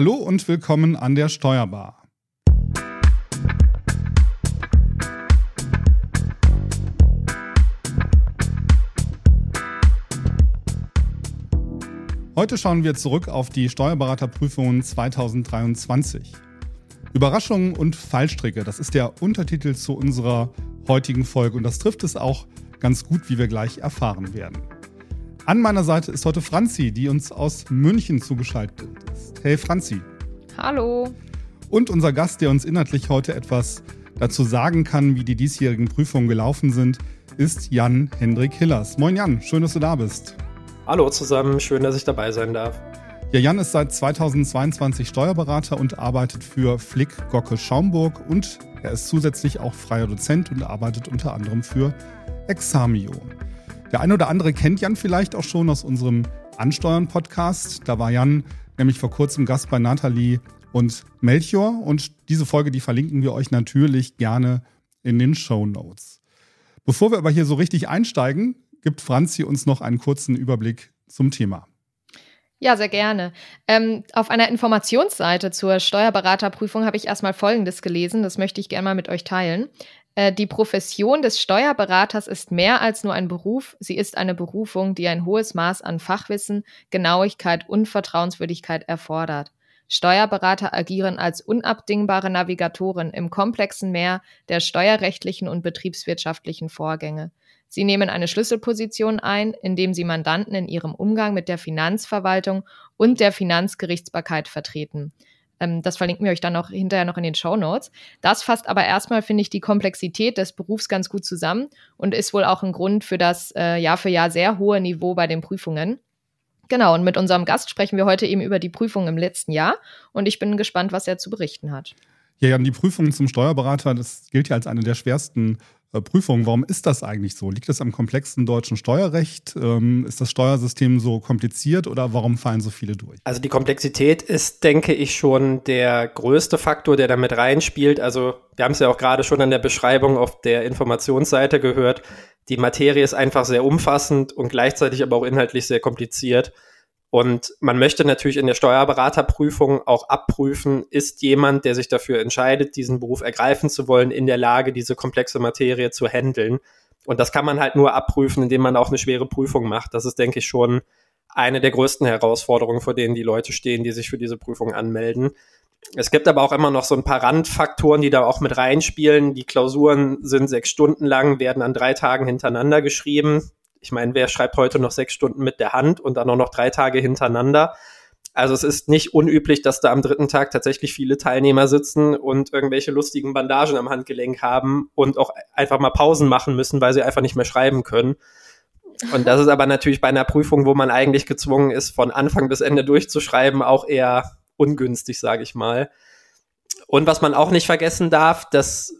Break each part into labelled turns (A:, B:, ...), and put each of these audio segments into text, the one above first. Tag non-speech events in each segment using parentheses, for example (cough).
A: Hallo und willkommen an der Steuerbar. Heute schauen wir zurück auf die Steuerberaterprüfungen 2023. Überraschungen und Fallstricke, das ist der Untertitel zu unserer heutigen Folge und das trifft es auch ganz gut, wie wir gleich erfahren werden. An meiner Seite ist heute Franzi, die uns aus München zugeschaltet ist. Hey Franzi.
B: Hallo.
A: Und unser Gast, der uns inhaltlich heute etwas dazu sagen kann, wie die diesjährigen Prüfungen gelaufen sind, ist Jan Hendrik Hillers. Moin Jan, schön, dass du da bist.
C: Hallo zusammen, schön, dass ich dabei sein darf.
A: Ja, Jan ist seit 2022 Steuerberater und arbeitet für Flick Gocke Schaumburg und er ist zusätzlich auch freier Dozent und arbeitet unter anderem für Examio. Der eine oder andere kennt Jan vielleicht auch schon aus unserem Ansteuern-Podcast. Da war Jan nämlich vor kurzem Gast bei Nathalie und Melchior und diese Folge, die verlinken wir euch natürlich gerne in den Show Notes. Bevor wir aber hier so richtig einsteigen, gibt Franzi uns noch einen kurzen Überblick zum Thema.
B: Ja, sehr gerne. Ähm, auf einer Informationsseite zur Steuerberaterprüfung habe ich erstmal Folgendes gelesen. Das möchte ich gerne mal mit euch teilen. Äh, die Profession des Steuerberaters ist mehr als nur ein Beruf. Sie ist eine Berufung, die ein hohes Maß an Fachwissen, Genauigkeit und Vertrauenswürdigkeit erfordert. Steuerberater agieren als unabdingbare Navigatoren im komplexen Meer der steuerrechtlichen und betriebswirtschaftlichen Vorgänge. Sie nehmen eine Schlüsselposition ein, indem sie Mandanten in ihrem Umgang mit der Finanzverwaltung und der Finanzgerichtsbarkeit vertreten. Ähm, das verlinken wir euch dann noch hinterher noch in den Show Notes. Das fasst aber erstmal, finde ich, die Komplexität des Berufs ganz gut zusammen und ist wohl auch ein Grund für das äh, Jahr für Jahr sehr hohe Niveau bei den Prüfungen. Genau, und mit unserem Gast sprechen wir heute eben über die Prüfung im letzten Jahr und ich bin gespannt, was er zu berichten hat.
A: Ja, die Prüfung zum Steuerberater, das gilt ja als eine der schwersten Prüfung. Warum ist das eigentlich so? Liegt das am komplexen deutschen Steuerrecht? Ähm, ist das Steuersystem so kompliziert oder warum fallen so viele durch?
C: Also die Komplexität ist, denke ich, schon der größte Faktor, der damit reinspielt. Also wir haben es ja auch gerade schon an der Beschreibung auf der Informationsseite gehört. Die Materie ist einfach sehr umfassend und gleichzeitig aber auch inhaltlich sehr kompliziert. Und man möchte natürlich in der Steuerberaterprüfung auch abprüfen, ist jemand, der sich dafür entscheidet, diesen Beruf ergreifen zu wollen, in der Lage, diese komplexe Materie zu handeln. Und das kann man halt nur abprüfen, indem man auch eine schwere Prüfung macht. Das ist, denke ich, schon eine der größten Herausforderungen, vor denen die Leute stehen, die sich für diese Prüfung anmelden. Es gibt aber auch immer noch so ein paar Randfaktoren, die da auch mit reinspielen. Die Klausuren sind sechs Stunden lang, werden an drei Tagen hintereinander geschrieben ich meine, wer schreibt heute noch sechs Stunden mit der Hand und dann auch noch drei Tage hintereinander? Also es ist nicht unüblich, dass da am dritten Tag tatsächlich viele Teilnehmer sitzen und irgendwelche lustigen Bandagen am Handgelenk haben und auch einfach mal Pausen machen müssen, weil sie einfach nicht mehr schreiben können. Und das ist aber natürlich bei einer Prüfung, wo man eigentlich gezwungen ist, von Anfang bis Ende durchzuschreiben, auch eher ungünstig, sage ich mal. Und was man auch nicht vergessen darf, dass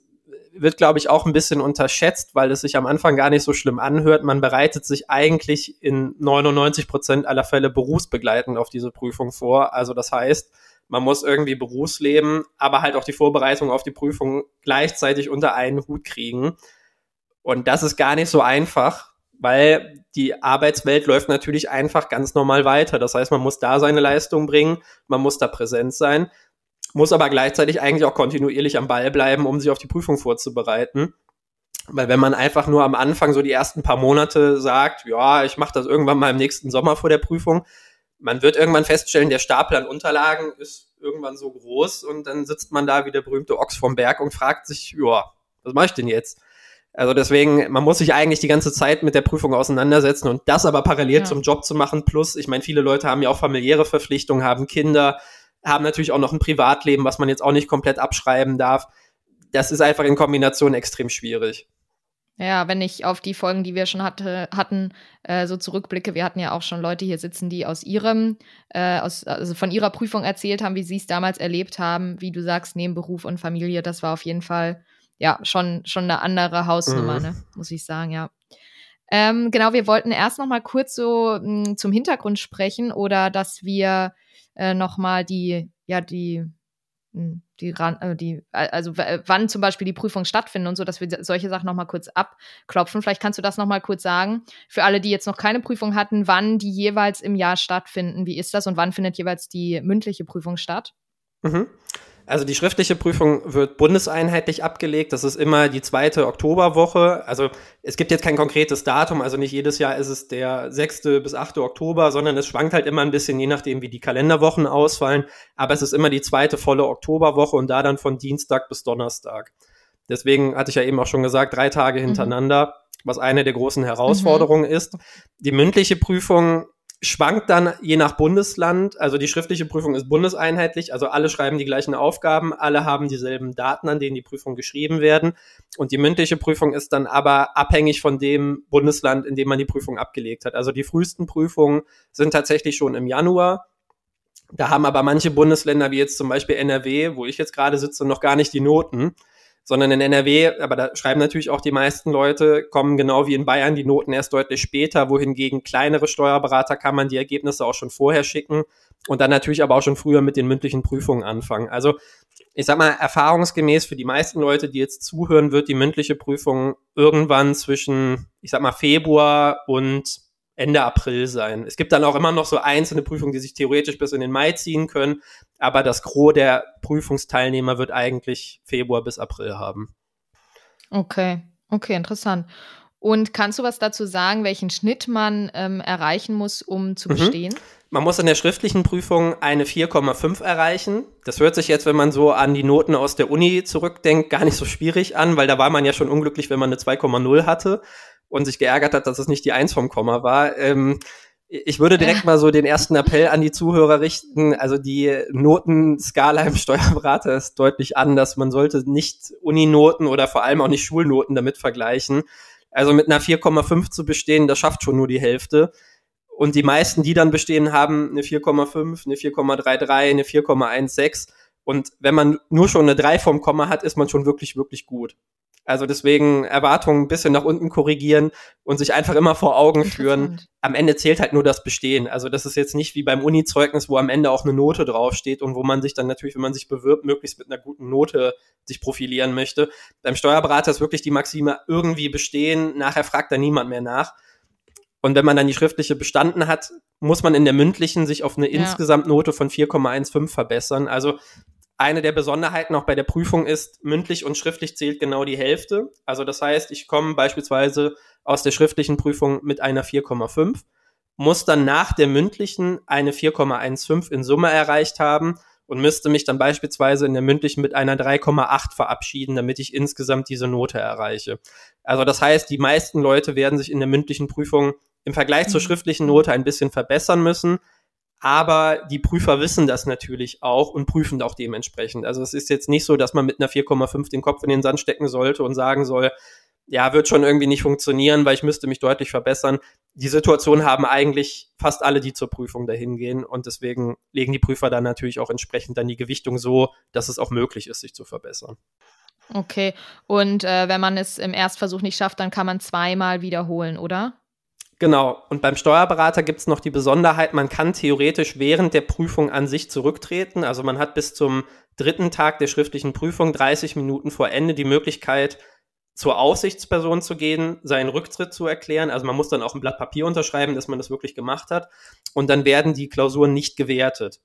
C: wird, glaube ich, auch ein bisschen unterschätzt, weil es sich am Anfang gar nicht so schlimm anhört. Man bereitet sich eigentlich in 99 Prozent aller Fälle berufsbegleitend auf diese Prüfung vor. Also das heißt, man muss irgendwie Berufsleben, aber halt auch die Vorbereitung auf die Prüfung gleichzeitig unter einen Hut kriegen. Und das ist gar nicht so einfach, weil die Arbeitswelt läuft natürlich einfach ganz normal weiter. Das heißt, man muss da seine Leistung bringen, man muss da präsent sein muss aber gleichzeitig eigentlich auch kontinuierlich am Ball bleiben, um sich auf die Prüfung vorzubereiten. Weil wenn man einfach nur am Anfang so die ersten paar Monate sagt, ja, ich mache das irgendwann mal im nächsten Sommer vor der Prüfung, man wird irgendwann feststellen, der Stapel an Unterlagen ist irgendwann so groß und dann sitzt man da wie der berühmte Ochs vom Berg und fragt sich, ja, was mache ich denn jetzt? Also deswegen, man muss sich eigentlich die ganze Zeit mit der Prüfung auseinandersetzen und das aber parallel ja. zum Job zu machen. Plus, ich meine, viele Leute haben ja auch familiäre Verpflichtungen, haben Kinder, haben natürlich auch noch ein Privatleben, was man jetzt auch nicht komplett abschreiben darf. Das ist einfach in Kombination extrem schwierig.
B: Ja, wenn ich auf die Folgen, die wir schon hatte, hatten, äh, so zurückblicke, wir hatten ja auch schon Leute hier sitzen, die aus ihrem, äh, aus, also von ihrer Prüfung erzählt haben, wie sie es damals erlebt haben, wie du sagst, neben Beruf und Familie, das war auf jeden Fall ja schon, schon eine andere Hausnummer, mhm. ne? muss ich sagen, ja. Ähm, genau, wir wollten erst noch mal kurz so mh, hm, zum Hintergrund sprechen oder dass wir äh, nochmal die, ja, die hm, die, äh, die, also wann zum Beispiel die Prüfungen stattfinden und so, dass wir solche Sachen nochmal kurz abklopfen. Vielleicht kannst du das nochmal kurz sagen. Für alle, die jetzt noch keine Prüfung hatten, wann die jeweils im Jahr stattfinden. Wie ist das und wann findet jeweils die mündliche Prüfung statt?
C: Mhm. Also die schriftliche Prüfung wird bundeseinheitlich abgelegt. Das ist immer die zweite Oktoberwoche. Also es gibt jetzt kein konkretes Datum. Also nicht jedes Jahr ist es der 6. bis 8. Oktober, sondern es schwankt halt immer ein bisschen, je nachdem, wie die Kalenderwochen ausfallen. Aber es ist immer die zweite volle Oktoberwoche und da dann von Dienstag bis Donnerstag. Deswegen hatte ich ja eben auch schon gesagt, drei Tage mhm. hintereinander, mhm. was eine der großen Herausforderungen mhm. ist. Die mündliche Prüfung schwankt dann je nach Bundesland. Also die schriftliche Prüfung ist bundeseinheitlich, also alle schreiben die gleichen Aufgaben, alle haben dieselben Daten, an denen die Prüfungen geschrieben werden. Und die mündliche Prüfung ist dann aber abhängig von dem Bundesland, in dem man die Prüfung abgelegt hat. Also die frühesten Prüfungen sind tatsächlich schon im Januar. Da haben aber manche Bundesländer, wie jetzt zum Beispiel NRW, wo ich jetzt gerade sitze, noch gar nicht die Noten sondern in NRW, aber da schreiben natürlich auch die meisten Leute, kommen genau wie in Bayern die Noten erst deutlich später, wohingegen kleinere Steuerberaterkammern die Ergebnisse auch schon vorher schicken und dann natürlich aber auch schon früher mit den mündlichen Prüfungen anfangen. Also ich sag mal, erfahrungsgemäß für die meisten Leute, die jetzt zuhören, wird die mündliche Prüfung irgendwann zwischen, ich sag mal, Februar und Ende April sein. Es gibt dann auch immer noch so einzelne Prüfungen, die sich theoretisch bis in den Mai ziehen können, aber das Gros der Prüfungsteilnehmer wird eigentlich Februar bis April haben.
B: Okay, okay, interessant. Und kannst du was dazu sagen, welchen Schnitt man ähm, erreichen muss, um zu mhm. bestehen?
C: Man muss in der schriftlichen Prüfung eine 4,5 erreichen. Das hört sich jetzt, wenn man so an die Noten aus der Uni zurückdenkt, gar nicht so schwierig an, weil da war man ja schon unglücklich, wenn man eine 2,0 hatte und sich geärgert hat, dass es nicht die Eins vom Komma war. Ähm, ich würde direkt mal so den ersten Appell an die Zuhörer richten. Also die Notenskala im Steuerberater ist deutlich anders. Man sollte nicht Uninoten oder vor allem auch nicht Schulnoten damit vergleichen. Also mit einer 4,5 zu bestehen, das schafft schon nur die Hälfte. Und die meisten, die dann bestehen, haben eine 4,5, eine 4,33, eine 4,16. Und wenn man nur schon eine 3 vom Komma hat, ist man schon wirklich, wirklich gut. Also deswegen Erwartungen ein bisschen nach unten korrigieren und sich einfach immer vor Augen führen. Am Ende zählt halt nur das Bestehen. Also das ist jetzt nicht wie beim Uni-Zeugnis, wo am Ende auch eine Note draufsteht und wo man sich dann natürlich, wenn man sich bewirbt, möglichst mit einer guten Note sich profilieren möchte. Beim Steuerberater ist wirklich die Maxime irgendwie bestehen. Nachher fragt da niemand mehr nach. Und wenn man dann die schriftliche bestanden hat, muss man in der mündlichen sich auf eine ja. Insgesamtnote von 4,15 verbessern. Also eine der Besonderheiten auch bei der Prüfung ist, mündlich und schriftlich zählt genau die Hälfte. Also das heißt, ich komme beispielsweise aus der schriftlichen Prüfung mit einer 4,5, muss dann nach der mündlichen eine 4,15 in Summe erreicht haben und müsste mich dann beispielsweise in der mündlichen mit einer 3,8 verabschieden, damit ich insgesamt diese Note erreiche. Also das heißt, die meisten Leute werden sich in der mündlichen Prüfung im Vergleich zur mhm. schriftlichen Note ein bisschen verbessern müssen, aber die Prüfer wissen das natürlich auch und prüfen auch dementsprechend. Also es ist jetzt nicht so, dass man mit einer 4,5 den Kopf in den Sand stecken sollte und sagen soll, ja, wird schon irgendwie nicht funktionieren, weil ich müsste mich deutlich verbessern. Die Situation haben eigentlich fast alle, die zur Prüfung dahin gehen und deswegen legen die Prüfer dann natürlich auch entsprechend dann die Gewichtung so, dass es auch möglich ist, sich zu verbessern.
B: Okay, und äh, wenn man es im Erstversuch nicht schafft, dann kann man zweimal wiederholen, oder?
C: Genau. Und beim Steuerberater gibt es noch die Besonderheit, man kann theoretisch während der Prüfung an sich zurücktreten. Also man hat bis zum dritten Tag der schriftlichen Prüfung, 30 Minuten vor Ende, die Möglichkeit, zur Aufsichtsperson zu gehen, seinen Rücktritt zu erklären. Also man muss dann auch ein Blatt Papier unterschreiben, dass man das wirklich gemacht hat. Und dann werden die Klausuren nicht gewertet.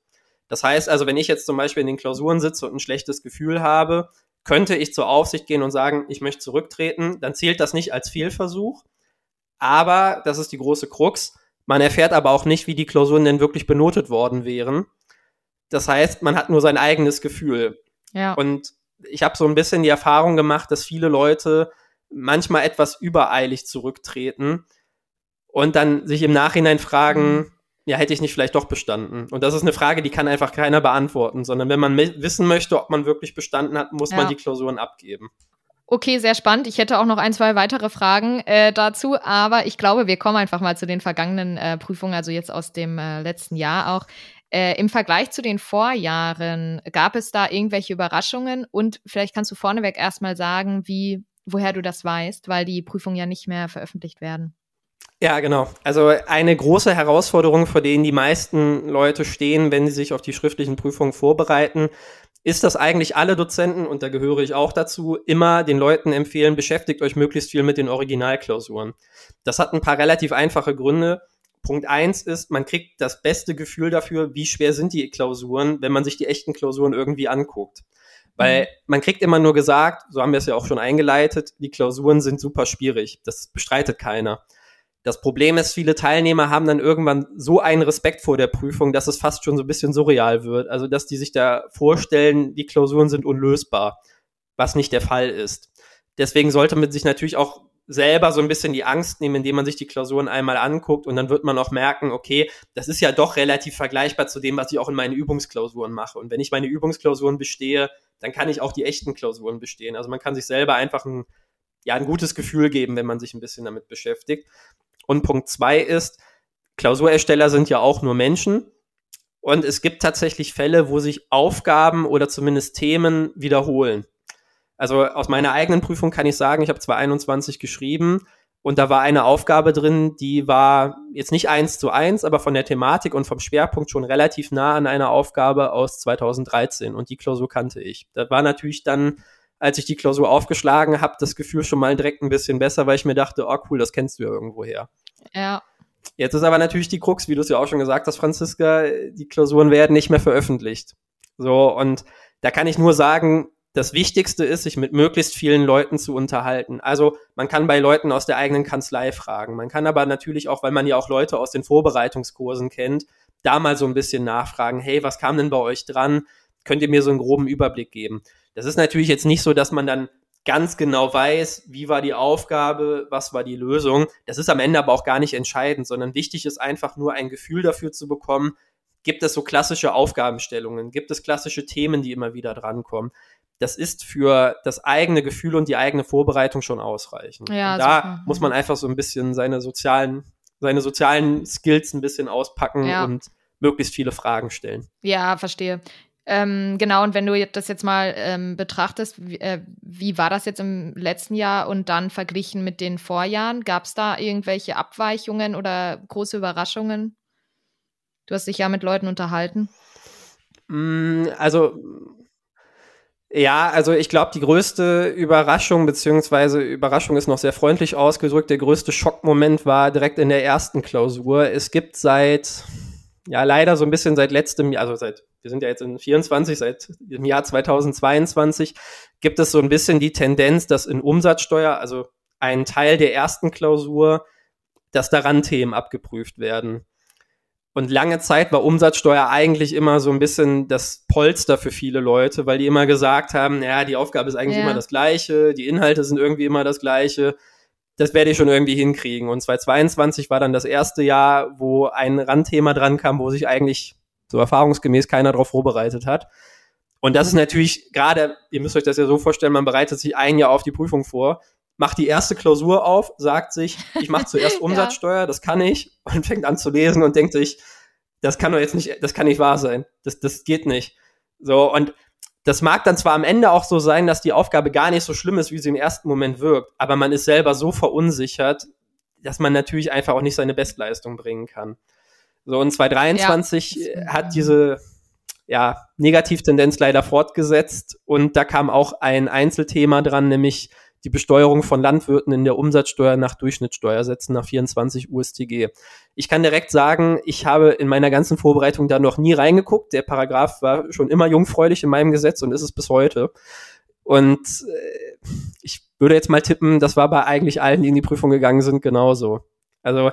C: Das heißt also, wenn ich jetzt zum Beispiel in den Klausuren sitze und ein schlechtes Gefühl habe, könnte ich zur Aufsicht gehen und sagen, ich möchte zurücktreten, dann zählt das nicht als Fehlversuch, aber, das ist die große Krux, man erfährt aber auch nicht, wie die Klausuren denn wirklich benotet worden wären. Das heißt, man hat nur sein eigenes Gefühl. Ja. Und ich habe so ein bisschen die Erfahrung gemacht, dass viele Leute manchmal etwas übereilig zurücktreten und dann sich im Nachhinein fragen, mhm. ja, hätte ich nicht vielleicht doch bestanden? Und das ist eine Frage, die kann einfach keiner beantworten, sondern wenn man wissen möchte, ob man wirklich bestanden hat, muss ja. man die Klausuren abgeben.
B: Okay, sehr spannend. Ich hätte auch noch ein, zwei weitere Fragen äh, dazu, aber ich glaube, wir kommen einfach mal zu den vergangenen äh, Prüfungen, also jetzt aus dem äh, letzten Jahr auch. Äh, Im Vergleich zu den Vorjahren, gab es da irgendwelche Überraschungen? Und vielleicht kannst du vorneweg erstmal sagen, wie, woher du das weißt, weil die Prüfungen ja nicht mehr veröffentlicht werden.
C: Ja, genau. Also eine große Herausforderung, vor denen die meisten Leute stehen, wenn sie sich auf die schriftlichen Prüfungen vorbereiten, ist das eigentlich alle Dozenten, und da gehöre ich auch dazu, immer den Leuten empfehlen, beschäftigt euch möglichst viel mit den Originalklausuren. Das hat ein paar relativ einfache Gründe. Punkt eins ist, man kriegt das beste Gefühl dafür, wie schwer sind die Klausuren, wenn man sich die echten Klausuren irgendwie anguckt. Weil mhm. man kriegt immer nur gesagt, so haben wir es ja auch schon eingeleitet, die Klausuren sind super schwierig. Das bestreitet keiner. Das Problem ist, viele Teilnehmer haben dann irgendwann so einen Respekt vor der Prüfung, dass es fast schon so ein bisschen surreal wird. Also, dass die sich da vorstellen, die Klausuren sind unlösbar, was nicht der Fall ist. Deswegen sollte man sich natürlich auch selber so ein bisschen die Angst nehmen, indem man sich die Klausuren einmal anguckt und dann wird man auch merken, okay, das ist ja doch relativ vergleichbar zu dem, was ich auch in meinen Übungsklausuren mache. Und wenn ich meine Übungsklausuren bestehe, dann kann ich auch die echten Klausuren bestehen. Also man kann sich selber einfach ein, ja, ein gutes Gefühl geben, wenn man sich ein bisschen damit beschäftigt. Und Punkt zwei ist, Klausurersteller sind ja auch nur Menschen. Und es gibt tatsächlich Fälle, wo sich Aufgaben oder zumindest Themen wiederholen. Also aus meiner eigenen Prüfung kann ich sagen, ich habe 2021 geschrieben und da war eine Aufgabe drin, die war jetzt nicht eins zu eins, aber von der Thematik und vom Schwerpunkt schon relativ nah an einer Aufgabe aus 2013 und die Klausur kannte ich. Da war natürlich dann als ich die Klausur aufgeschlagen habe, das Gefühl schon mal direkt ein bisschen besser, weil ich mir dachte, oh cool, das kennst du ja irgendwo her.
B: Ja.
C: Jetzt ist aber natürlich die Krux, wie du es ja auch schon gesagt hast, Franziska, die Klausuren werden nicht mehr veröffentlicht. So, und da kann ich nur sagen, das Wichtigste ist, sich mit möglichst vielen Leuten zu unterhalten. Also man kann bei Leuten aus der eigenen Kanzlei fragen. Man kann aber natürlich auch, weil man ja auch Leute aus den Vorbereitungskursen kennt, da mal so ein bisschen nachfragen, hey, was kam denn bei euch dran? Könnt ihr mir so einen groben Überblick geben? Das ist natürlich jetzt nicht so, dass man dann ganz genau weiß, wie war die Aufgabe, was war die Lösung. Das ist am Ende aber auch gar nicht entscheidend, sondern wichtig ist einfach nur ein Gefühl dafür zu bekommen, gibt es so klassische Aufgabenstellungen, gibt es klassische Themen, die immer wieder drankommen. Das ist für das eigene Gefühl und die eigene Vorbereitung schon ausreichend. Ja, da super. muss man einfach so ein bisschen seine sozialen, seine sozialen Skills ein bisschen auspacken ja. und möglichst viele Fragen stellen.
B: Ja, verstehe. Ähm, genau, und wenn du das jetzt mal ähm, betrachtest, wie, äh, wie, war das jetzt im letzten Jahr und dann verglichen mit den Vorjahren? Gab es da irgendwelche Abweichungen oder große Überraschungen? Du hast dich ja mit Leuten unterhalten.
C: Mm, also, ja, also ich glaube, die größte Überraschung, beziehungsweise Überraschung ist noch sehr freundlich ausgedrückt, der größte Schockmoment war direkt in der ersten Klausur. Es gibt seit, ja, leider so ein bisschen seit letztem Jahr, also seit wir sind ja jetzt in 24, seit dem Jahr 2022, gibt es so ein bisschen die Tendenz, dass in Umsatzsteuer, also ein Teil der ersten Klausur, dass daran Themen abgeprüft werden. Und lange Zeit war Umsatzsteuer eigentlich immer so ein bisschen das Polster für viele Leute, weil die immer gesagt haben, ja, die Aufgabe ist eigentlich ja. immer das gleiche, die Inhalte sind irgendwie immer das gleiche. Das werde ich schon irgendwie hinkriegen. Und 2022 war dann das erste Jahr, wo ein Randthema dran kam, wo sich eigentlich so erfahrungsgemäß keiner darauf vorbereitet hat. Und das ist natürlich gerade, ihr müsst euch das ja so vorstellen, man bereitet sich ein Jahr auf die Prüfung vor, macht die erste Klausur auf, sagt sich, ich mache zuerst (laughs) Umsatzsteuer, ja. das kann ich, und fängt an zu lesen und denkt sich, das kann doch jetzt nicht, das kann nicht wahr sein. Das, das geht nicht. So, und das mag dann zwar am Ende auch so sein, dass die Aufgabe gar nicht so schlimm ist, wie sie im ersten Moment wirkt, aber man ist selber so verunsichert, dass man natürlich einfach auch nicht seine Bestleistung bringen kann. So, und 2023 ja. hat diese ja, Negativtendenz leider fortgesetzt und da kam auch ein Einzelthema dran, nämlich die Besteuerung von Landwirten in der Umsatzsteuer nach Durchschnittssteuersätzen nach 24 USTG. Ich kann direkt sagen, ich habe in meiner ganzen Vorbereitung da noch nie reingeguckt. Der Paragraph war schon immer jungfräulich in meinem Gesetz und ist es bis heute. Und äh, ich würde jetzt mal tippen, das war bei eigentlich allen, die in die Prüfung gegangen sind, genauso. Also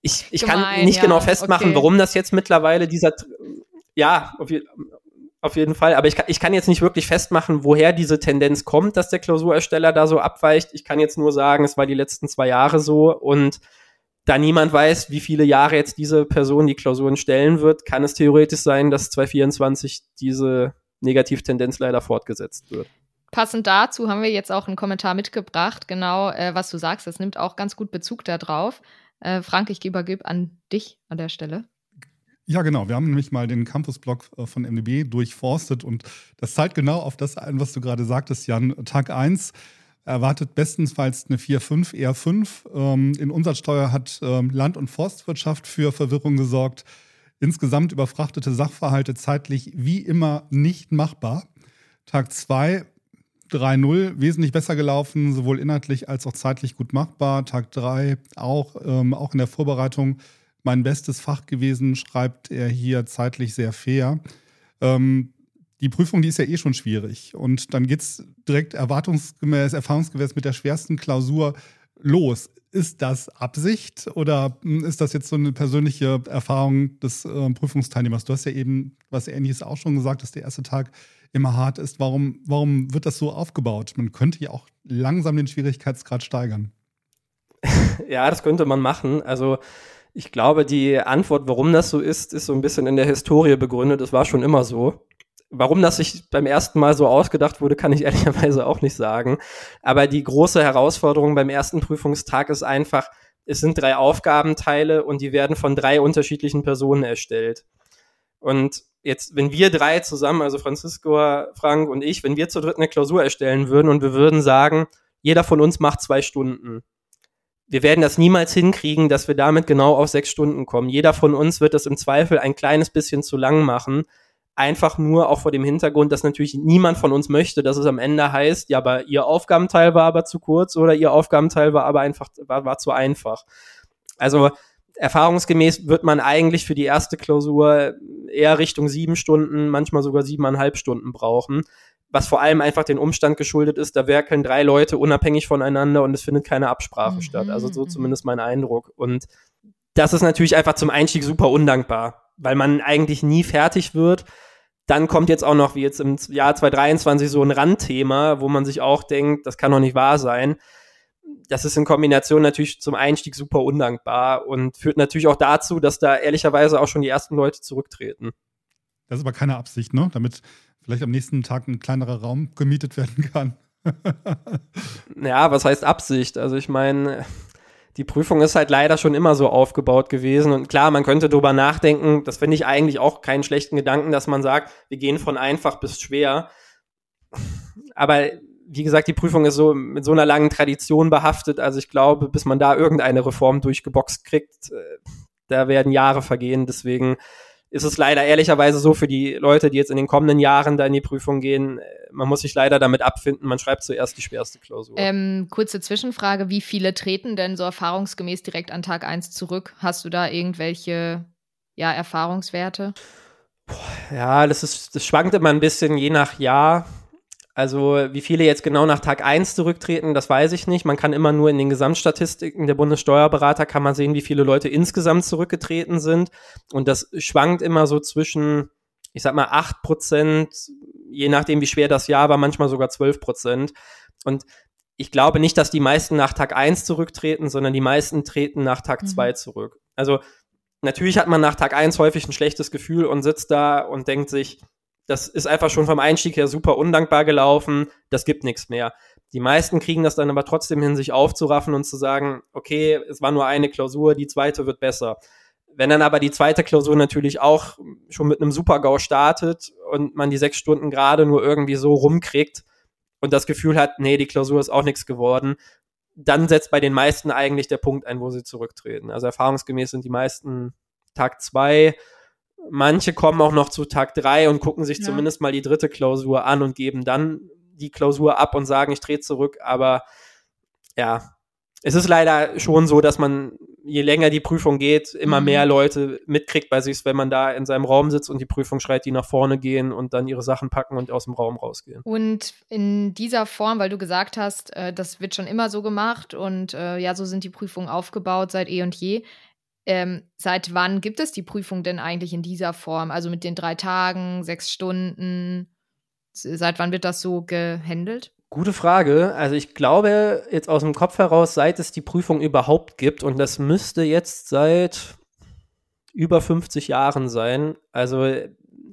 C: ich, ich Gemein, kann nicht ja, genau festmachen, okay. warum das jetzt mittlerweile dieser, ja, auf, je, auf jeden Fall, aber ich kann, ich kann jetzt nicht wirklich festmachen, woher diese Tendenz kommt, dass der Klausurersteller da so abweicht. Ich kann jetzt nur sagen, es war die letzten zwei Jahre so und da niemand weiß, wie viele Jahre jetzt diese Person die Klausuren stellen wird, kann es theoretisch sein, dass 2024 diese Negativtendenz leider fortgesetzt wird.
B: Passend dazu haben wir jetzt auch einen Kommentar mitgebracht, genau äh, was du sagst. Das nimmt auch ganz gut Bezug darauf. Äh, Frank, ich übergebe an dich an der Stelle.
A: Ja, genau. Wir haben nämlich mal den Campus-Blog äh, von MDB durchforstet und das zeigt genau auf das ein, was du gerade sagtest, Jan. Tag 1 erwartet bestenfalls eine 4-5, eher 5. Ähm, in Umsatzsteuer hat ähm, Land- und Forstwirtschaft für Verwirrung gesorgt. Insgesamt überfrachtete Sachverhalte zeitlich wie immer nicht machbar. Tag 2 3-0, wesentlich besser gelaufen, sowohl inhaltlich als auch zeitlich gut machbar. Tag 3 auch, ähm, auch in der Vorbereitung mein bestes Fach gewesen, schreibt er hier zeitlich sehr fair. Ähm, die Prüfung, die ist ja eh schon schwierig. Und dann geht es direkt erwartungsgemäß, erfahrungsgemäß mit der schwersten Klausur los. Ist das Absicht oder hm, ist das jetzt so eine persönliche Erfahrung des äh, Prüfungsteilnehmers? Du hast ja eben was Ähnliches auch schon gesagt, dass der erste Tag immer hart ist. Warum, warum wird das so aufgebaut? Man könnte ja auch langsam den Schwierigkeitsgrad steigern. (laughs)
C: Ja, das könnte man machen. Also ich glaube, die Antwort, warum das so ist, ist so ein bisschen in der Historie begründet. Es war schon immer so. Warum das sich beim ersten Mal so ausgedacht wurde, kann ich (laughs) ehrlicherweise auch nicht sagen. Aber die große Herausforderung beim ersten Prüfungstag ist einfach, es sind drei Aufgabenteile und die werden von drei unterschiedlichen Personen erstellt. Und jetzt, wenn wir drei zusammen, also Francisco, Frank und ich, wenn wir zur dritten eine Klausur erstellen würden und wir würden sagen, jeder von uns macht zwei Stunden. Wir werden das niemals hinkriegen, dass wir damit genau auf sechs Stunden kommen. Jeder von uns wird das im Zweifel ein kleines bisschen zu lang machen, einfach nur auch vor dem Hintergrund, dass natürlich niemand von uns möchte, dass es am Ende heißt, ja, aber ihr Aufgabenteil war aber zu kurz oder ihr Aufgabenteil war aber einfach, war, war zu einfach. Also erfahrungsgemäß wird man eigentlich für die erste Klausur eher Richtung sieben Stunden, manchmal sogar siebeneinhalb Stunden brauchen. Was vor allem einfach den Umstand geschuldet ist, da werkeln drei Leute unabhängig voneinander und es findet keine Absprache mhm. statt. Also so mhm. zumindest mein Eindruck. Und das ist natürlich einfach zum Einstieg super undankbar weil man eigentlich nie fertig wird. Dann kommt jetzt auch noch, wie jetzt im Jahr 2023, so ein Randthema, wo man sich auch denkt, das kann doch nicht wahr sein. Das ist in Kombination natürlich zum Einstieg super undankbar und führt natürlich auch dazu, dass da ehrlicherweise auch schon die ersten Leute zurücktreten.
A: Das ist aber keine Absicht, ne? Damit vielleicht am nächsten Tag ein kleinerer Raum gemietet werden kann. (laughs)
C: ja, was heißt Absicht? Also ich meine, die Prüfung ist halt leider schon immer so aufgebaut gewesen. Und klar, man könnte drüber nachdenken, das finde ich eigentlich auch keinen schlechten Gedanken, dass man sagt, wir gehen von einfach bis schwer. Aber wie gesagt, die Prüfung ist so mit so einer langen Tradition behaftet. Also ich glaube, bis man da irgendeine Reform durchgeboxt kriegt, äh, da werden Jahre vergehen. Deswegen ist es leider ehrlicherweise so für die Leute, die jetzt in den kommenden Jahren da in die Prüfung gehen, äh, man muss sich leider damit abfinden, man schreibt zuerst die schwerste Klausur.
B: Ähm, kurze Zwischenfrage, wie viele treten denn so erfahrungsgemäß direkt an Tag 1 zurück? Hast du da irgendwelche ja, Erfahrungswerte?
C: Ja, das ist, das schwankt immer ein bisschen je nach Jahr. Also wie viele jetzt genau nach Tag 1 zurücktreten, das weiß ich nicht. Man kann immer nur in den Gesamtstatistiken der Bundessteuerberater kann man sehen, wie viele Leute insgesamt zurückgetreten sind. Und das schwankt immer so zwischen, ich sag mal, 8 Prozent, je nachdem wie schwer das Jahr war, manchmal sogar 12 Prozent. Und ich glaube nicht, dass die meisten nach Tag 1 zurücktreten, sondern die meisten treten nach Tag 2 mhm. zurück. Also natürlich hat man nach Tag 1 häufig ein schlechtes Gefühl und sitzt da und denkt sich, das ist einfach schon vom Einstieg her super undankbar gelaufen, das gibt nichts mehr. Die meisten kriegen das dann aber trotzdem hin, sich aufzuraffen und zu sagen, okay, es war nur eine Klausur, die zweite wird besser. Wenn dann aber die zweite Klausur natürlich auch schon mit einem Super-GAU startet und man die sechs Stunden gerade nur irgendwie so rumkriegt und das Gefühl hat, nee, die Klausur ist auch nichts geworden, dann setzt bei den meisten eigentlich der Punkt ein, wo sie zurücktreten. Also erfahrungsgemäß sind die meisten Tag zwei Manche kommen auch noch zu Tag drei und gucken sich ja. zumindest mal die dritte Klausur an und geben dann die Klausur ab und sagen, ich drehe zurück. Aber ja, es ist leider schon so, dass man, je länger die Prüfung geht, immer mhm. mehr Leute mitkriegt bei sich, wenn man da in seinem Raum sitzt und die Prüfung schreit, die nach vorne gehen und dann ihre Sachen packen und aus dem Raum rausgehen.
B: Und in dieser Form, weil du gesagt hast, äh, das wird schon immer so gemacht und äh, ja, so sind die Prüfungen aufgebaut seit eh und je. Ähm, seit wann gibt es die Prüfung denn eigentlich in dieser Form? Also mit den drei Tagen, sechs Stunden? Seit wann wird das so gehandelt?
C: Gute Frage. Also ich glaube jetzt aus dem Kopf heraus, seit es die Prüfung überhaupt gibt, und das müsste jetzt seit über 50 Jahren sein. Also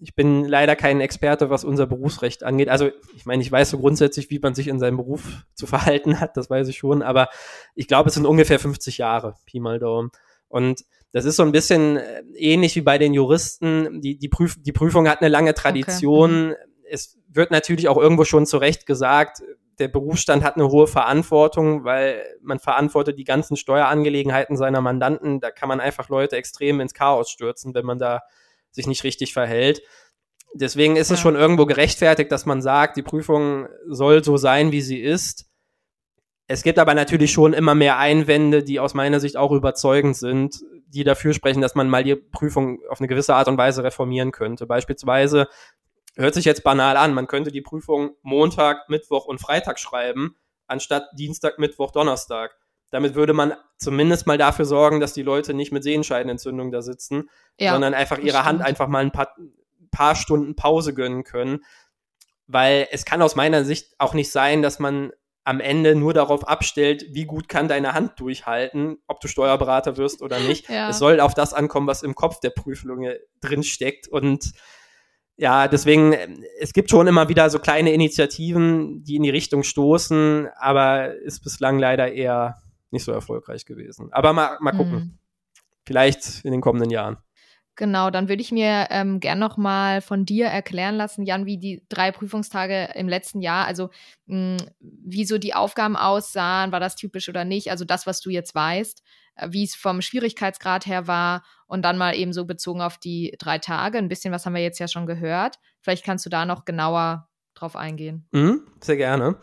C: ich bin leider kein Experte, was unser Berufsrecht angeht. Also ich meine, ich weiß so grundsätzlich, wie man sich in seinem Beruf (laughs) zu verhalten hat, das weiß ich schon, aber ich glaube, es sind ungefähr 50 Jahre, Pi mal Daumen. Und das ist so ein bisschen äh, ähnlich wie bei den Juristen. Die, die, Prüf die Prüfung hat eine lange Tradition. Okay. Mhm. Es wird natürlich auch irgendwo schon zu Recht gesagt, der Berufsstand hat eine hohe Verantwortung, weil man verantwortet die ganzen Steuerangelegenheiten seiner Mandanten. Da kann man einfach Leute extrem ins Chaos stürzen, wenn man da sich nicht richtig verhält. Deswegen ist ja. es schon irgendwo gerechtfertigt, dass man sagt, die Prüfung soll so sein, wie sie ist. Es gibt aber natürlich schon immer mehr Einwände, die aus meiner Sicht auch überzeugend sind, die dafür sprechen, dass man mal die Prüfung auf eine gewisse Art und Weise reformieren könnte. Beispielsweise hört sich jetzt banal an, man könnte die Prüfung Montag, Mittwoch und Freitag schreiben, anstatt Dienstag, Mittwoch, Donnerstag. Damit würde man zumindest mal dafür sorgen, dass die Leute nicht mit Sehenscheidenentzündung da sitzen, ja, sondern einfach ihre Hand einfach mal ein paar, paar Stunden Pause gönnen können. Weil es kann aus meiner Sicht auch nicht sein, dass man am Ende nur darauf abstellt, wie gut kann deine Hand durchhalten, ob du Steuerberater wirst oder nicht. (laughs) Ja. Es soll auf das ankommen, was im Kopf der Prüflinge drinsteckt. Und ja, deswegen, es gibt schon immer wieder so kleine Initiativen, die in die Richtung stoßen, aber ist bislang leider eher nicht so erfolgreich gewesen. Aber mal, mal gucken. Mhm. Vielleicht in den kommenden Jahren.
B: Genau, dann würde ich mir ähm, gern noch mal von dir erklären lassen, Jan, wie die drei Prüfungstage im letzten Jahr, also mh, hm, wie so die Aufgaben aussahen, war das typisch oder nicht? Also das, was du jetzt weißt, äh, wie es vom Schwierigkeitsgrad her war und dann mal eben so bezogen auf die drei Tage. Ein bisschen was haben wir jetzt ja schon gehört. Vielleicht kannst du da noch genauer drauf eingehen.
C: Mhm, sehr gerne.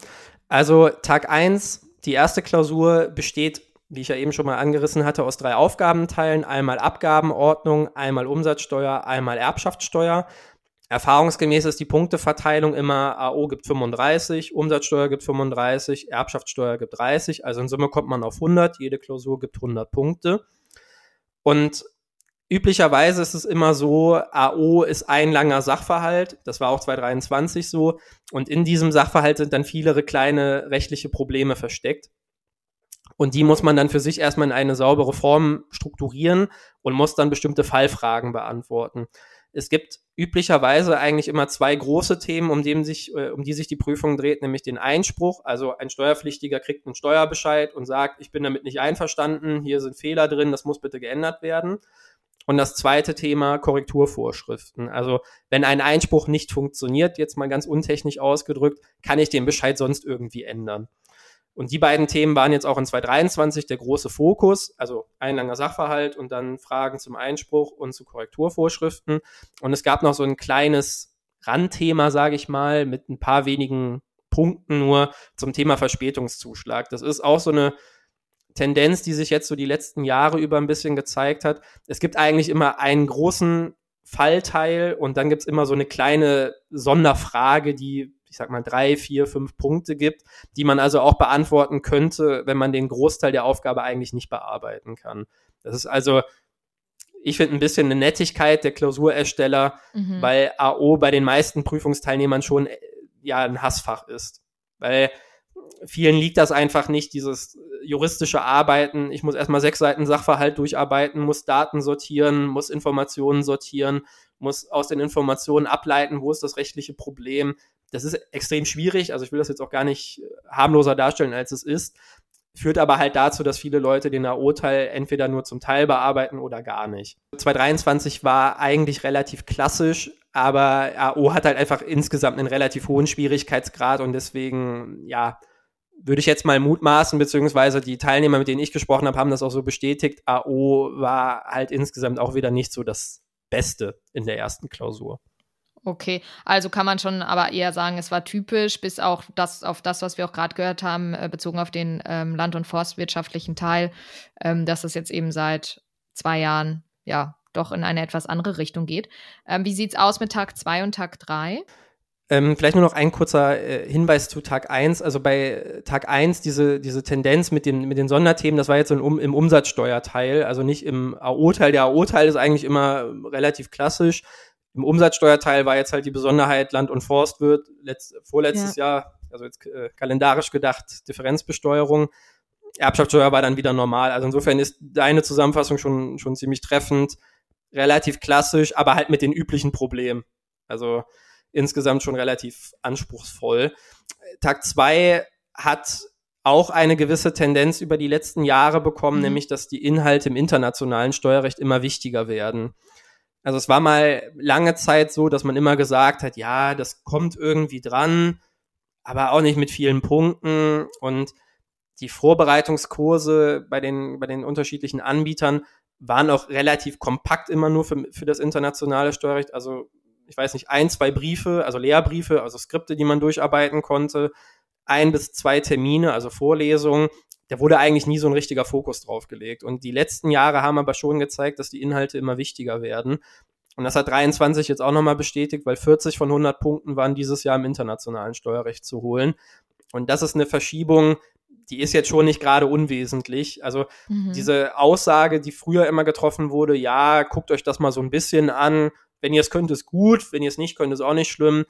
C: Also Tag 1, die erste Klausur besteht wie ich ja eben schon mal angerissen hatte, aus drei Aufgabenteilen. Einmal Abgabenordnung, einmal Umsatzsteuer, einmal Erbschaftssteuer. Erfahrungsgemäß ist die Punkteverteilung immer AO gibt 35, Umsatzsteuer gibt 35, Erbschaftssteuer gibt 30. Also in Summe kommt man auf 100. Jede Klausur gibt 100 Punkte. Und üblicherweise ist es immer so, AO ist ein langer Sachverhalt. Das war auch 2023 so. Und in diesem Sachverhalt sind dann viele kleine rechtliche Probleme versteckt. Und die muss man dann für sich erstmal in eine saubere Form strukturieren und muss dann bestimmte Fallfragen beantworten. Es gibt üblicherweise eigentlich immer zwei große Themen, um, dem sich, äh, um die sich die Prüfung dreht, nämlich den Einspruch. Also ein Steuerpflichtiger kriegt einen Steuerbescheid und sagt, ich bin damit nicht einverstanden, hier sind Fehler drin, das muss bitte geändert werden. Und das zweite Thema Korrekturvorschriften. Also wenn ein Einspruch nicht funktioniert, jetzt mal ganz untechnisch ausgedrückt, kann ich den Bescheid sonst irgendwie ändern. Und die beiden Themen waren jetzt auch in 2023 der große Fokus, also ein langer Sachverhalt und dann Fragen zum Einspruch und zu Korrekturvorschriften. Und es gab noch so ein kleines Randthema, sage ich mal, mit ein paar wenigen Punkten nur zum Thema Verspätungszuschlag. Das ist auch so eine Tendenz, die sich jetzt so die letzten Jahre über ein bisschen gezeigt hat. Es gibt eigentlich immer einen großen Fallteil und dann gibt es immer so eine kleine Sonderfrage, die ich sag mal, drei, vier, fünf Punkte gibt, die man also auch beantworten könnte, wenn man den Großteil der Aufgabe eigentlich nicht bearbeiten kann. Das ist also, ich finde, ein bisschen eine Nettigkeit der Klausurersteller, mhm. weil AO bei den meisten Prüfungsteilnehmern schon ja ein Hassfach ist. Weil vielen liegt das einfach nicht, dieses juristische Arbeiten. Ich muss erstmal sechs Seiten Sachverhalt durcharbeiten, muss Daten sortieren, muss Informationen sortieren, muss aus den Informationen ableiten, wo ist das rechtliche Problem. Das ist extrem schwierig. Also ich will das jetzt auch gar nicht äh, harmloser darstellen, als es ist. Führt aber halt dazu, dass viele Leute den AO-Teil entweder nur zum Teil bearbeiten oder gar nicht. 2023 war eigentlich relativ klassisch, aber AO hat halt einfach insgesamt einen relativ hohen Schwierigkeitsgrad und deswegen, ja, würde ich jetzt mal mutmaßen, beziehungsweise die Teilnehmer, mit denen ich gesprochen habe, haben das auch so bestätigt. AO war halt insgesamt auch wieder nicht so das Beste in der ersten Klausur.
B: Okay, also kann man schon aber eher sagen, es war typisch, bis auch das auf das, was wir auch gerade gehört haben, äh, bezogen auf den ähm, land- und forstwirtschaftlichen Teil, ähm, dass es jetzt eben seit zwei Jahren ja doch in eine etwas andere Richtung geht. Ähm, wie sieht es aus mit Tag 2 und Tag 3?
C: Ähm, vielleicht nur noch ein kurzer äh, Hinweis zu Tag 1. Also bei Tag 1 diese, diese Tendenz mit den, mit den Sonderthemen, das war jetzt so um, im Umsatzsteuerteil, also nicht im AO-Teil. Der AO-Teil ist eigentlich immer relativ klassisch. Im Umsatzsteuerteil war jetzt halt die Besonderheit, Land und Forst wird letzt, vorletztes ja. Jahr, also jetzt äh, kalendarisch gedacht, Differenzbesteuerung. Erbschaftssteuer war dann wieder normal. Also insofern ist deine Zusammenfassung schon, schon ziemlich treffend, relativ klassisch, aber halt mit den üblichen Problemen. Also insgesamt schon relativ anspruchsvoll. Tag zwei hat auch eine gewisse Tendenz über die letzten Jahre bekommen, mhm. nämlich dass die Inhalte im internationalen Steuerrecht immer wichtiger werden. Also es war mal lange Zeit so, dass man immer gesagt hat, ja, das kommt irgendwie dran, aber auch nicht mit vielen Punkten und die Vorbereitungskurse bei den, bei den unterschiedlichen Anbietern waren auch relativ kompakt immer nur für, für das internationale Steuerrecht. Also ich weiß nicht, ein, zwei Briefe, also Lehrbriefe, also Skripte, die man durcharbeiten konnte, ein bis zwei Termine, also Vorlesungen. Da wurde eigentlich nie so ein richtiger Fokus drauf gelegt. Und die letzten Jahre haben aber schon gezeigt, dass die Inhalte immer wichtiger werden. Und das hat 23 jetzt auch nochmal bestätigt, weil 40 von 100 Punkten waren dieses Jahr im internationalen Steuerrecht zu holen. Und das ist eine Verschiebung, die ist jetzt schon nicht gerade unwesentlich. Also mhm. diese Aussage, die früher immer getroffen wurde, ja, guckt euch das mal so ein bisschen an. Wenn ihr es könnt, ist gut. Wenn ihr es nicht könnt, ist auch nicht schlimm.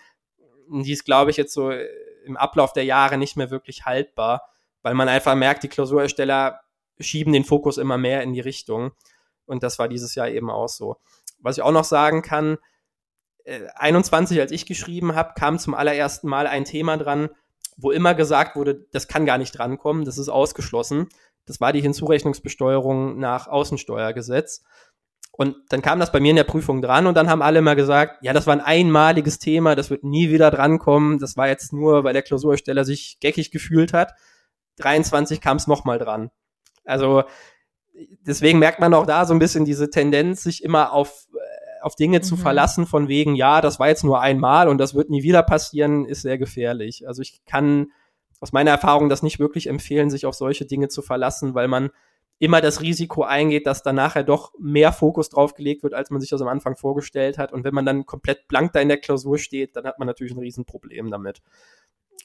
C: Die ist, glaube ich, jetzt so im Ablauf der Jahre nicht mehr wirklich haltbar, weil man einfach merkt, die Klausurersteller schieben den Fokus immer mehr in die Richtung. Und das war dieses Jahr eben auch so. Was ich auch noch sagen kann, 21, äh, als ich geschrieben habe, kam zum allerersten Mal ein Thema dran, wo immer gesagt wurde, das kann gar nicht drankommen, das ist ausgeschlossen. Das war die Hinzurechnungsbesteuerung nach Außensteuergesetz. Und dann kam das bei mir in der Prüfung dran und dann haben alle immer gesagt, ja, das war ein einmaliges Thema, das wird nie wieder drankommen. Das war jetzt nur, weil der Klausursteller sich geckig gefühlt hat. 23 kam es nochmal dran. Also deswegen merkt man auch da so ein bisschen diese Tendenz, sich immer auf, äh, auf Dinge mhm. zu verlassen, von wegen, ja, das war jetzt nur einmal und das wird nie wieder passieren, ist sehr gefährlich. Also ich kann aus meiner Erfahrung das nicht wirklich empfehlen, sich auf solche Dinge zu verlassen, weil man immer das Risiko eingeht, dass dann nachher doch mehr Fokus drauf gelegt wird, als man sich das am Anfang vorgestellt hat. Und wenn man dann komplett blank da in der Klausur steht, dann hat man natürlich ein Riesenproblem damit.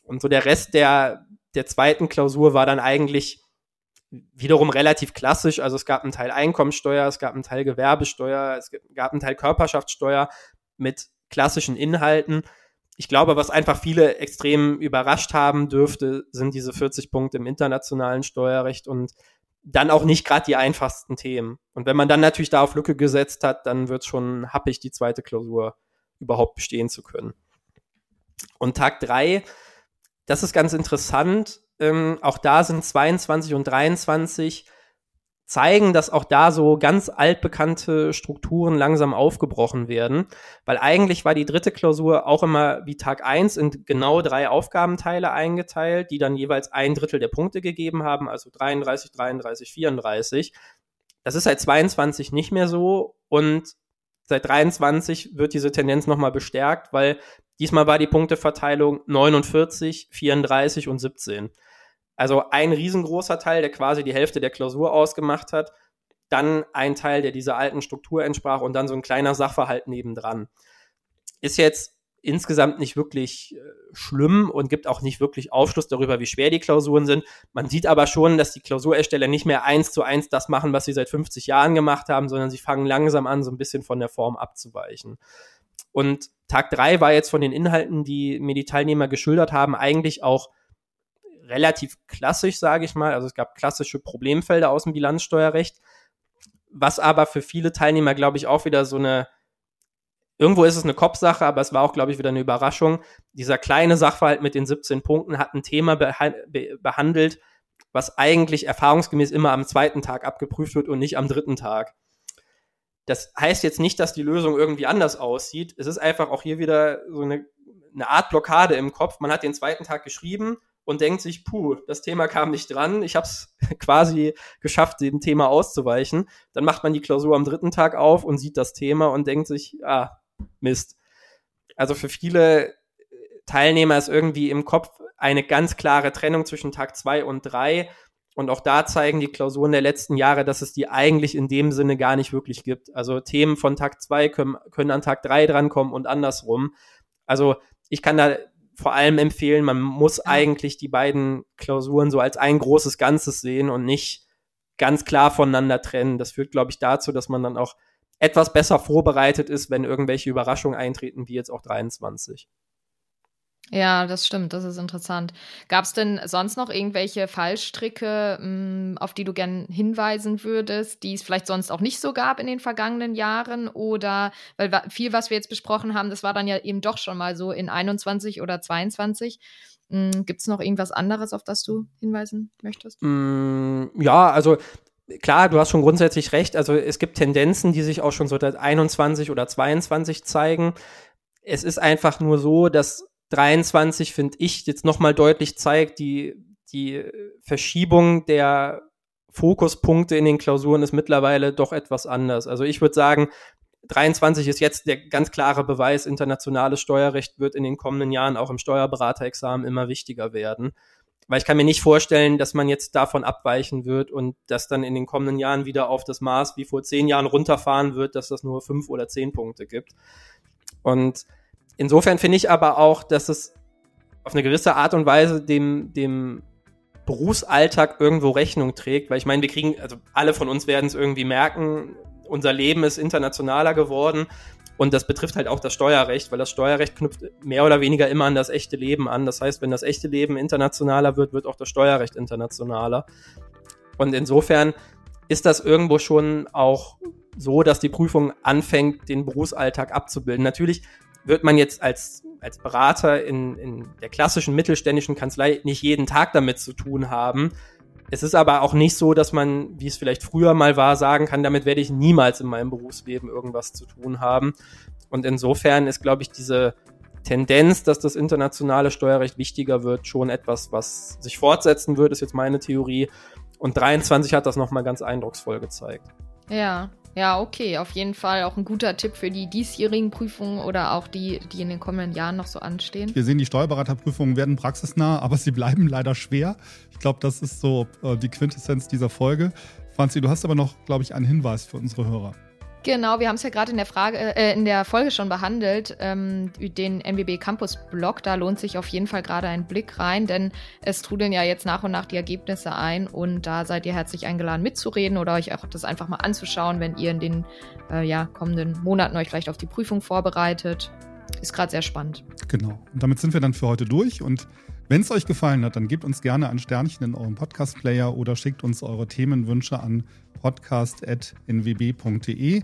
C: Und so der Rest der, der zweiten Klausur war dann eigentlich wiederum relativ klassisch. Also es gab einen Teil Einkommensteuer, es gab einen Teil Gewerbesteuer, es gab einen Teil Körperschaftssteuer mit klassischen Inhalten. Ich glaube, was einfach viele extrem überrascht haben dürfte, sind diese 40 Punkte im internationalen Steuerrecht und dann auch nicht gerade die einfachsten Themen. Und wenn man dann natürlich da auf Lücke gesetzt hat, dann wird es schon happig, die zweite Klausur überhaupt bestehen zu können. Und Tag drei, das ist ganz interessant. Ähm, auch da sind 22 und 23 zeigen, dass auch da so ganz altbekannte Strukturen langsam aufgebrochen werden, weil eigentlich war die dritte Klausur auch immer wie Tag eins in genau drei Aufgabenteile eingeteilt, die dann jeweils ein Drittel der Punkte gegeben haben, also 33, 33, 34. Das ist seit 22 nicht mehr so und seit 23 wird diese Tendenz nochmal bestärkt, weil diesmal war die Punkteverteilung 49, 34 und 17. Also ein riesengroßer Teil, der quasi die Hälfte der Klausur ausgemacht hat, dann ein Teil, der dieser alten Struktur entsprach und dann so ein kleiner Sachverhalt nebendran. Ist jetzt insgesamt nicht wirklich äh, schlimm und gibt auch nicht wirklich Aufschluss darüber, wie schwer die Klausuren sind. Man sieht aber schon, dass die Klausurersteller nicht mehr eins zu eins das machen, was sie seit 50 Jahren gemacht haben, sondern sie fangen langsam an, so ein bisschen von der Form abzuweichen. Und Tag drei war jetzt von den Inhalten, die mir die Teilnehmer geschildert haben, eigentlich auch relativ klassisch, sage ich mal. Also es gab klassische Problemfelder aus dem Bilanzsteuerrecht, was aber für viele Teilnehmer, glaube ich, auch wieder so eine, irgendwo ist es eine Kopfsache, aber es war auch, glaube ich, wieder eine Überraschung. Dieser kleine Sachverhalt mit den 17 Punkten hat ein Thema beha be behandelt, was eigentlich erfahrungsgemäß immer am zweiten Tag abgeprüft wird und nicht am dritten Tag. Das heißt jetzt nicht, dass die Lösung irgendwie anders aussieht. Es ist einfach auch hier wieder so eine, eine Art Blockade im Kopf. Man hat den zweiten Tag geschrieben, und denkt sich, puh, das Thema kam nicht dran, ich habe es (laughs) quasi geschafft, dem Thema auszuweichen. Dann macht man die Klausur am dritten Tag auf und sieht das Thema und denkt sich, ah, Mist. Also für viele Teilnehmer ist irgendwie im Kopf eine ganz klare Trennung zwischen Tag zwei und drei. Und auch da zeigen die Klausuren der letzten Jahre, dass es die eigentlich in dem Sinne gar nicht wirklich gibt. Also Themen von Tag zwei können, können an Tag drei drankommen und andersrum. Also ich kann da vor allem empfehlen, man muss ja. eigentlich die beiden Klausuren so als ein großes Ganzes sehen und nicht ganz klar voneinander trennen. Das führt, glaube ich, dazu, dass man dann auch etwas besser vorbereitet ist, wenn irgendwelche Überraschungen eintreten, wie jetzt auch 23.
B: Ja, das stimmt, das ist interessant. Gab es denn sonst noch irgendwelche Fallstricke, hm, auf die du gern hinweisen würdest, die es vielleicht sonst auch nicht so gab in den vergangenen Jahren? Oder, weil viel, was wir jetzt besprochen haben, das war dann ja eben doch schon mal so in 21 oder 22. Gibt es noch irgendwas anderes, auf das du hinweisen möchtest?
C: Mm, ja, also klar, du hast schon grundsätzlich recht. Also es gibt Tendenzen, die sich auch schon so seit 21 oder 22 zeigen. Es ist einfach nur so, dass 23, finde ich, jetzt nochmal deutlich zeigt, die, die Verschiebung der Fokuspunkte in den Klausuren ist mittlerweile doch etwas anders. Also ich würde sagen, 23 ist jetzt der ganz klare Beweis, internationales Steuerrecht wird in den kommenden Jahren auch im Steuerberaterexamen immer wichtiger werden. Weil ich kann mir nicht vorstellen, dass man jetzt davon abweichen wird und das dann in den kommenden Jahren wieder auf das Maß wie vor zehn Jahren runterfahren wird, dass das nur fünf oder zehn Punkte gibt. Und insofern finde ich aber auch, dass es auf eine gewisse Art und Weise dem, dem Berufsalltag irgendwo Rechnung trägt, weil ich meine, wir kriegen, also alle von uns werden es irgendwie merken, unser Leben ist internationaler geworden und das betrifft halt auch das Steuerrecht, weil das Steuerrecht knüpft mehr oder weniger immer an das echte Leben an. Das heißt, wenn das echte Leben internationaler wird, wird auch das Steuerrecht internationaler. Und insofern ist das irgendwo schon auch so, dass die Prüfung anfängt, den Berufsalltag abzubilden. Natürlich wird man jetzt als, als Berater in, in der klassischen mittelständischen Kanzlei nicht jeden Tag damit zu tun haben. Es ist aber auch nicht so, dass man, wie es vielleicht früher mal war, sagen kann, damit werde ich niemals in meinem Berufsleben irgendwas zu tun haben. Und insofern ist, glaube ich, diese Tendenz, dass das internationale Steuerrecht wichtiger wird, schon etwas, was sich fortsetzen wird, ist jetzt meine Theorie. Und 23 hat das nochmal ganz eindrucksvoll gezeigt.
B: Ja, ja, okay, auf jeden Fall auch ein guter Tipp für die diesjährigen Prüfungen oder auch die, die in den kommenden Jahren noch so anstehen.
A: Wir sehen, die Steuerberaterprüfungen werden praxisnah, aber sie bleiben leider schwer. Ich glaube, das ist so äh, die Quintessenz dieser Folge. Franzi, du hast aber noch, glaube ich, einen Hinweis für unsere Hörer.
B: Genau, wir haben es ja gerade in der Frage, äh, in der Folge schon behandelt, ähm, den NWB Campus Blog. Da lohnt sich auf jeden Fall gerade ein Blick rein, denn es trudeln ja jetzt nach und nach die Ergebnisse ein und da seid ihr herzlich eingeladen mitzureden oder euch auch das einfach mal anzuschauen, wenn ihr in den äh, ja, kommenden Monaten euch vielleicht auf die Prüfung vorbereitet. Ist gerade sehr spannend.
A: Genau. Und damit sind wir dann für heute durch und wenn es euch gefallen hat, dann gebt uns gerne ein Sternchen in eurem Podcast-Player oder schickt uns eure Themenwünsche an podcast.nwb.de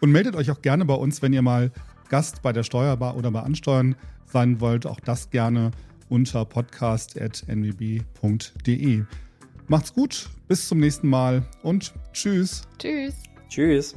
A: und meldet euch auch gerne bei uns, wenn ihr mal Gast bei der Steuerbar oder bei Ansteuern sein wollt. Auch das gerne unter podcast.nwb.de. Macht's gut, bis zum nächsten Mal und tschüss.
B: Tschüss.
C: Tschüss.